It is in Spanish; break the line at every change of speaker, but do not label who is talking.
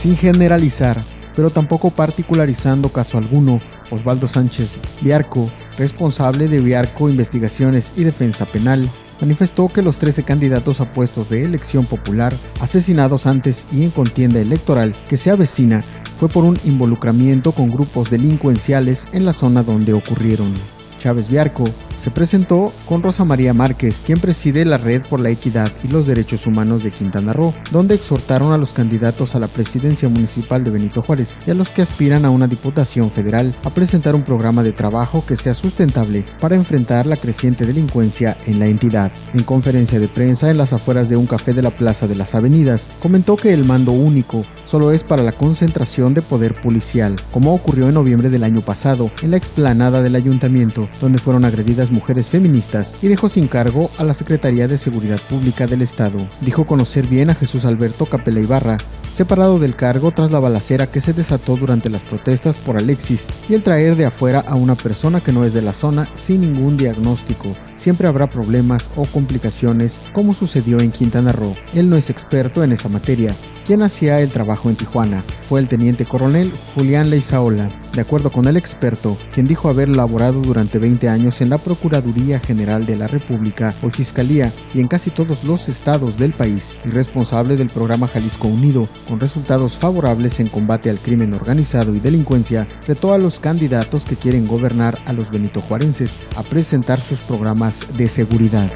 Sin generalizar, pero tampoco particularizando caso alguno, Osvaldo Sánchez Viarco, responsable de Viarco Investigaciones y Defensa Penal, manifestó que los 13 candidatos a puestos de elección popular, asesinados antes y en contienda electoral que se avecina, fue por un involucramiento con grupos delincuenciales en la zona donde ocurrieron. Chávez Viarco se presentó con Rosa María Márquez, quien preside la Red por la Equidad y los Derechos Humanos de Quintana Roo, donde exhortaron a los candidatos a la presidencia municipal de Benito Juárez y a los que aspiran a una diputación federal a presentar un programa de trabajo que sea sustentable para enfrentar la creciente delincuencia en la entidad. En conferencia de prensa en las afueras de un café de la Plaza de las Avenidas, comentó que el mando único solo es para la concentración de poder policial, como ocurrió en noviembre del año pasado en la explanada del ayuntamiento, donde fueron agredidas mujeres feministas y dejó sin cargo a la Secretaría de Seguridad Pública del Estado. Dijo conocer bien a Jesús Alberto Capela Ibarra, separado del cargo tras la balacera que se desató durante las protestas por Alexis y el traer de afuera a una persona que no es de la zona sin ningún diagnóstico. Siempre habrá problemas o complicaciones como sucedió en Quintana Roo. Él no es experto en esa materia, quien hacía el trabajo en Tijuana. Fue el teniente coronel Julián Leizaola, de acuerdo con el experto, quien dijo haber laborado durante 20 años en la Procuraduría General de la República o Fiscalía y en casi todos los estados del país y responsable del programa Jalisco Unido, con resultados favorables en combate al crimen organizado y delincuencia, retó a los candidatos que quieren gobernar a los benitojuarenses a presentar sus programas de seguridad.